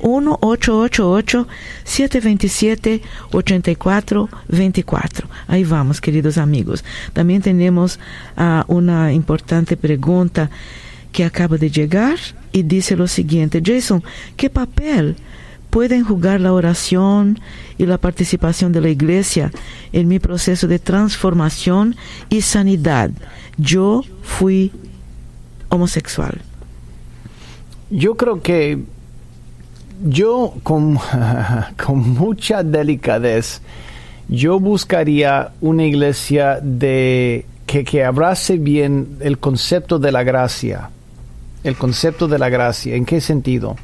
1-888-727-8424. Ahí vamos, queridos amigos. También tenemos ah, una importante pregunta que acaba de llegar y dice lo siguiente, Jason, ¿qué papel pueden jugar la oración y la participación de la iglesia en mi proceso de transformación y sanidad? Yo fui homosexual. Yo creo que yo con, con mucha delicadez, yo buscaría una iglesia de que, que abrace bien el concepto de la gracia. El concepto de la gracia. ¿En qué sentido?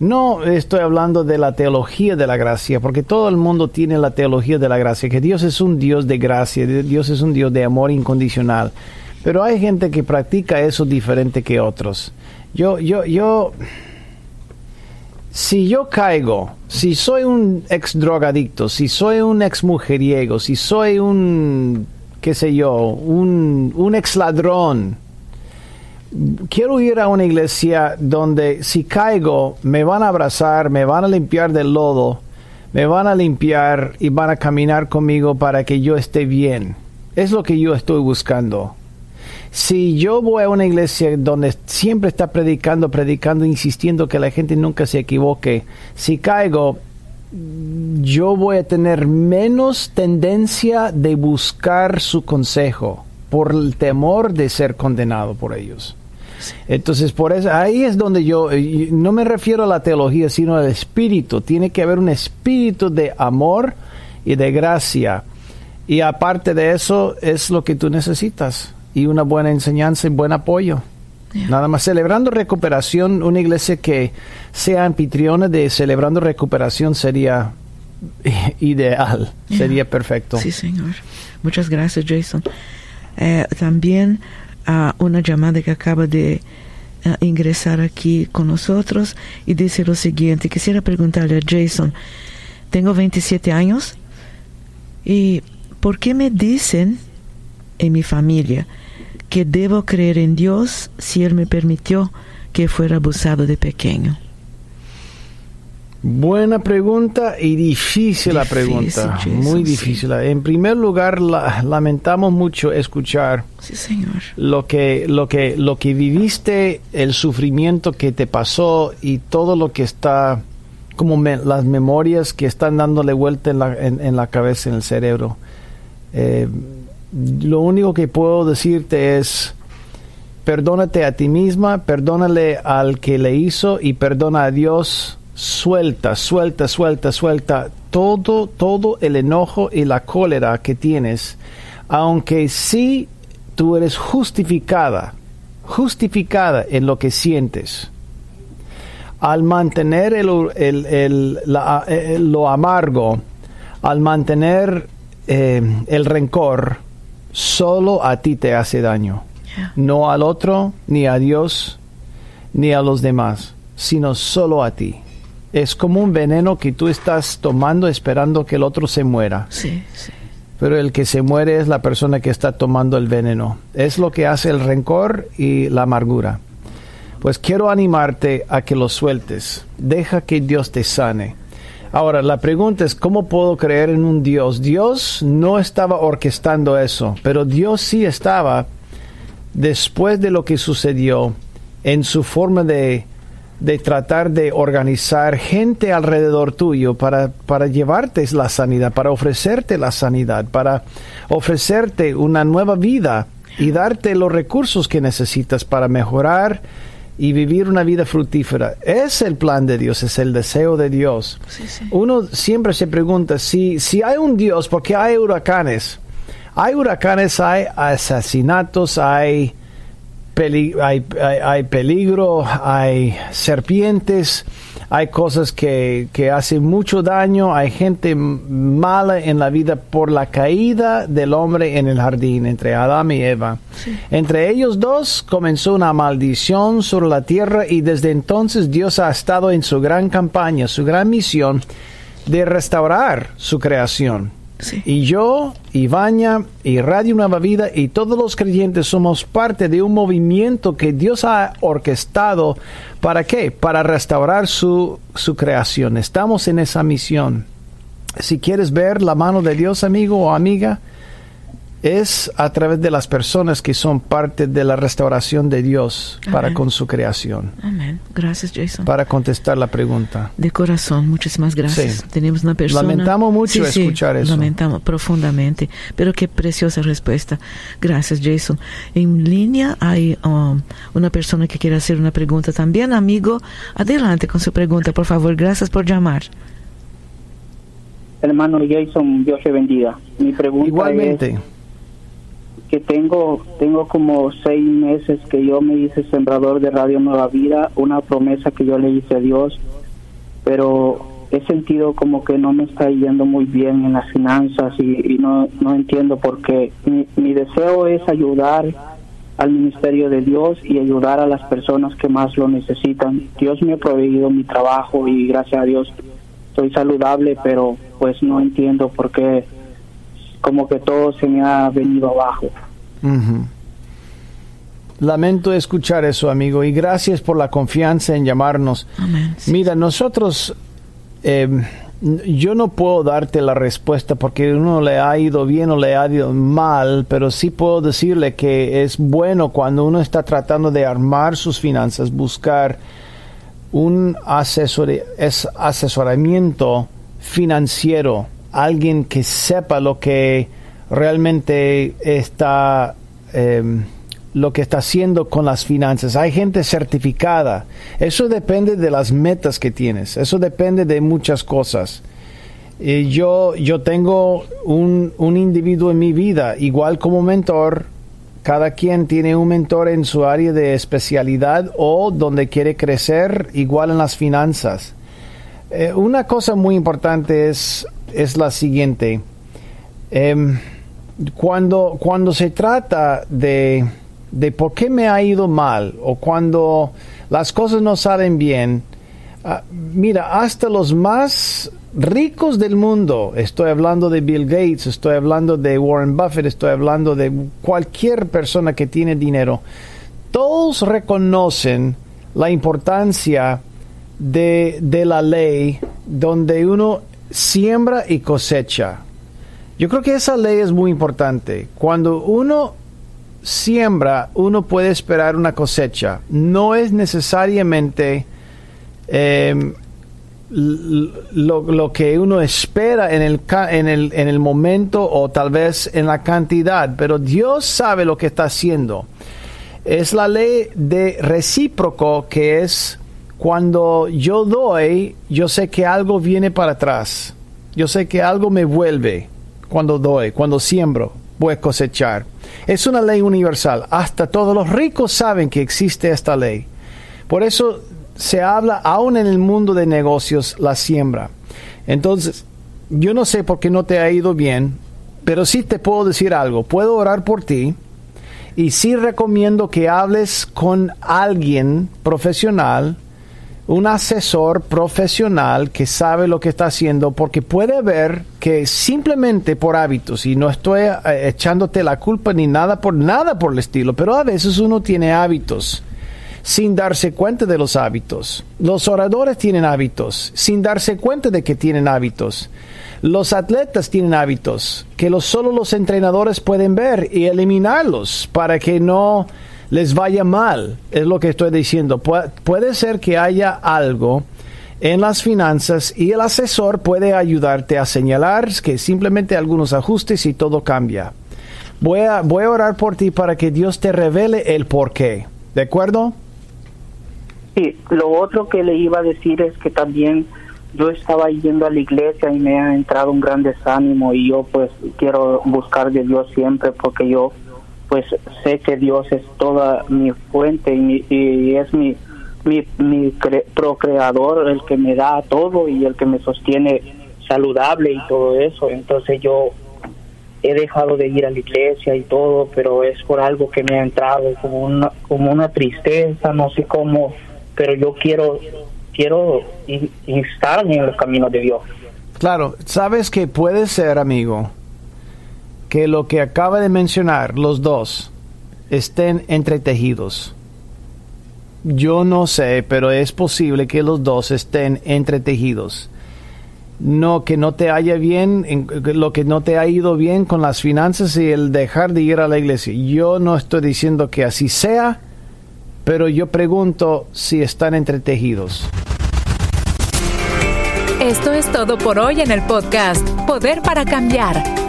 No estoy hablando de la teología de la gracia, porque todo el mundo tiene la teología de la gracia, que Dios es un Dios de gracia, Dios es un Dios de amor incondicional. Pero hay gente que practica eso diferente que otros. Yo, yo, yo, si yo caigo, si soy un ex drogadicto, si soy un ex mujeriego, si soy un, qué sé yo, un, un ex ladrón, quiero ir a una iglesia donde si caigo me van a abrazar, me van a limpiar del lodo, me van a limpiar y van a caminar conmigo para que yo esté bien. Es lo que yo estoy buscando. Si yo voy a una iglesia donde siempre está predicando, predicando, insistiendo que la gente nunca se equivoque, si caigo, yo voy a tener menos tendencia de buscar su consejo por el temor de ser condenado por ellos. Entonces, por eso, ahí es donde yo, no me refiero a la teología, sino al espíritu. Tiene que haber un espíritu de amor y de gracia. Y aparte de eso, es lo que tú necesitas. Y una buena enseñanza y buen apoyo. Nada más celebrando recuperación, una iglesia que sea anfitriona de celebrando recuperación sería ideal, sería perfecto. Sí, señor. Muchas gracias, Jason. Eh, también a una llamada que acaba de uh, ingresar aquí con nosotros y dice lo siguiente, quisiera preguntarle a Jason, tengo 27 años y ¿por qué me dicen en mi familia que debo creer en Dios si Él me permitió que fuera abusado de pequeño? Buena pregunta y difícil, la pregunta. Muy difícil. En primer lugar, lamentamos mucho escuchar lo que lo que lo que viviste, el sufrimiento que te pasó y todo lo que está como las memorias que están dándole vuelta en la, en, la cabeza, en el cerebro. Eh, lo único que puedo decirte es perdónate a ti misma, perdónale al que le hizo y perdona a Dios suelta, suelta, suelta, suelta todo, todo el enojo y la cólera que tienes, aunque sí tú eres justificada, justificada en lo que sientes. Al mantener el, el, lo amargo, al mantener eh, el rencor, solo a ti te hace daño. No al otro, ni a Dios, ni a los demás, sino solo a ti es como un veneno que tú estás tomando esperando que el otro se muera. Sí, sí. Pero el que se muere es la persona que está tomando el veneno. Es lo que hace el rencor y la amargura. Pues quiero animarte a que lo sueltes. Deja que Dios te sane. Ahora, la pregunta es, ¿cómo puedo creer en un Dios? Dios no estaba orquestando eso, pero Dios sí estaba, después de lo que sucedió, en su forma de de tratar de organizar gente alrededor tuyo para, para llevarte la sanidad, para ofrecerte la sanidad, para ofrecerte una nueva vida y darte los recursos que necesitas para mejorar y vivir una vida fructífera. Es el plan de Dios, es el deseo de Dios. Uno siempre se pregunta si, si hay un Dios, ¿por qué hay huracanes? Hay huracanes, hay asesinatos, hay hay, peligro, hay serpientes, hay cosas que, hacen mucho daño, hay gente mala en la vida por la caída del hombre en el jardín entre Adán y Eva. Entre ellos dos comenzó una maldición sobre la tierra y desde entonces Dios ha estado en su gran campaña, su gran misión de restaurar su creación y yo, y y Radio Nueva Vida y todos los creyentes somos parte de un movimiento que Dios ha orquestado. ¿Para qué? Para restaurar su, su creación. Estamos en esa misión. Si quieres ver la mano de Dios, amigo o amiga, es a través de las personas que son parte de la restauración de Dios para Amén. con su creación. Amén. Gracias, Jason. Para contestar la pregunta. De corazón, muchísimas gracias. Sí. Tenemos una persona. Lamentamos mucho Sí, sí, escuchar eso. Lamentamos profundamente. Pero qué preciosa respuesta. Gracias, Jason. En línea hay um, una persona que quiere hacer una pregunta también. Amigo, adelante con su pregunta, por favor. Gracias por llamar. Hermano Jason, Dios te bendiga. Mi pregunta Igualmente. es que tengo tengo como seis meses que yo me hice sembrador de Radio Nueva Vida, una promesa que yo le hice a Dios, pero he sentido como que no me está yendo muy bien en las finanzas y, no, no entiendo por qué. Mi, mi deseo es ayudar al ministerio de Dios y ayudar a las personas que más lo necesitan. Dios me ha proveído mi trabajo y gracias a Dios estoy saludable, pero pues no entiendo por qué como que todo se me ha venido abajo. Lamento escuchar eso, amigo, y gracias por la confianza en llamarnos. Amén. Mira, nosotros, eh, yo no puedo darte la respuesta porque uno le ha ido bien o le ha ido mal, pero sí puedo decirle que es bueno cuando uno está tratando de armar sus finanzas, buscar un es asesoramiento financiero, alguien que sepa lo que realmente está eh, lo que está haciendo con las finanzas. Hay gente certificada. Eso depende de las metas que tienes. Eso depende de muchas cosas. Yo, yo tengo un, un individuo en mi vida, igual como mentor. Cada quien tiene un mentor en su área de especialidad o donde quiere crecer, igual en las finanzas. Eh, una cosa muy importante es, es la siguiente. Em, cuando, cuando se trata de, de por qué me ha ido mal o cuando las cosas no salen bien, ah, mira, hasta los más ricos del mundo, estoy hablando de Bill Gates, estoy hablando de Warren Buffett, estoy hablando de cualquier persona que tiene dinero, todos reconocen la importancia de, de la ley donde uno siembra y cosecha. Yo creo que esa ley es muy importante. Cuando uno siembra, uno puede esperar una cosecha. No es necesariamente l- lo, lo que uno espera en el, en, el, en el momento o tal vez en la cantidad, pero Dios sabe lo que está haciendo. Es la ley de recíproco que es cuando yo doy, yo sé que algo viene para atrás. Yo sé que algo me vuelve cuando doy, cuando siembro, voy a cosechar. Es una ley universal. Hasta todos los ricos saben que existe esta ley. Por eso se habla aún en el mundo de negocios la siembra. Entonces, yo no sé por qué no te ha ido bien, pero sí te puedo decir algo. Puedo orar por ti y sí recomiendo que hables con alguien profesional, un asesor profesional que sabe lo que está haciendo, porque puede ver que simplemente por hábitos, y no estoy eh, echándote la culpa ni nada por nada por el estilo, pero a veces uno tiene hábitos sin darse cuenta de los hábitos. Los oradores tienen hábitos sin darse cuenta de que tienen hábitos. Los atletas tienen hábitos que los, solo los entrenadores pueden ver y eliminarlos para que no les vaya mal. Es lo que estoy diciendo. Pu- puede ser que haya algo en las finanzas y el asesor puede ayudarte a señalar que simplemente algunos ajustes y todo cambia. Voy a, voy a orar por ti para que Dios te revele el por qué. ¿De acuerdo? Sí, lo otro que le iba a decir es que también yo estaba yendo a la iglesia y me ha entrado un gran desánimo y yo pues quiero buscar de Dios siempre porque yo pues sé que Dios es toda mi fuente y, mi- y es mi mi, mi cre- procreador el que me da todo y el que me sostiene saludable y todo eso entonces yo he dejado de ir a la iglesia y todo, pero es por algo que me ha entrado como una, como una tristeza, no sé cómo, pero yo quiero quiero in- instarme en los caminos de Dios. Claro, sabes que puede ser, amigo, que lo que acaba de mencionar, los dos, estén entretejidos. Yo no sé, pero es posible que los dos estén entretejidos. no que no te haya bien, en, lo que no te ha ido bien con las finanzas y el dejar de ir a la iglesia. Yo no estoy diciendo que así sea, pero yo pregunto si están entretejidos. Esto es todo por hoy en el podcast Poder para Cambiar.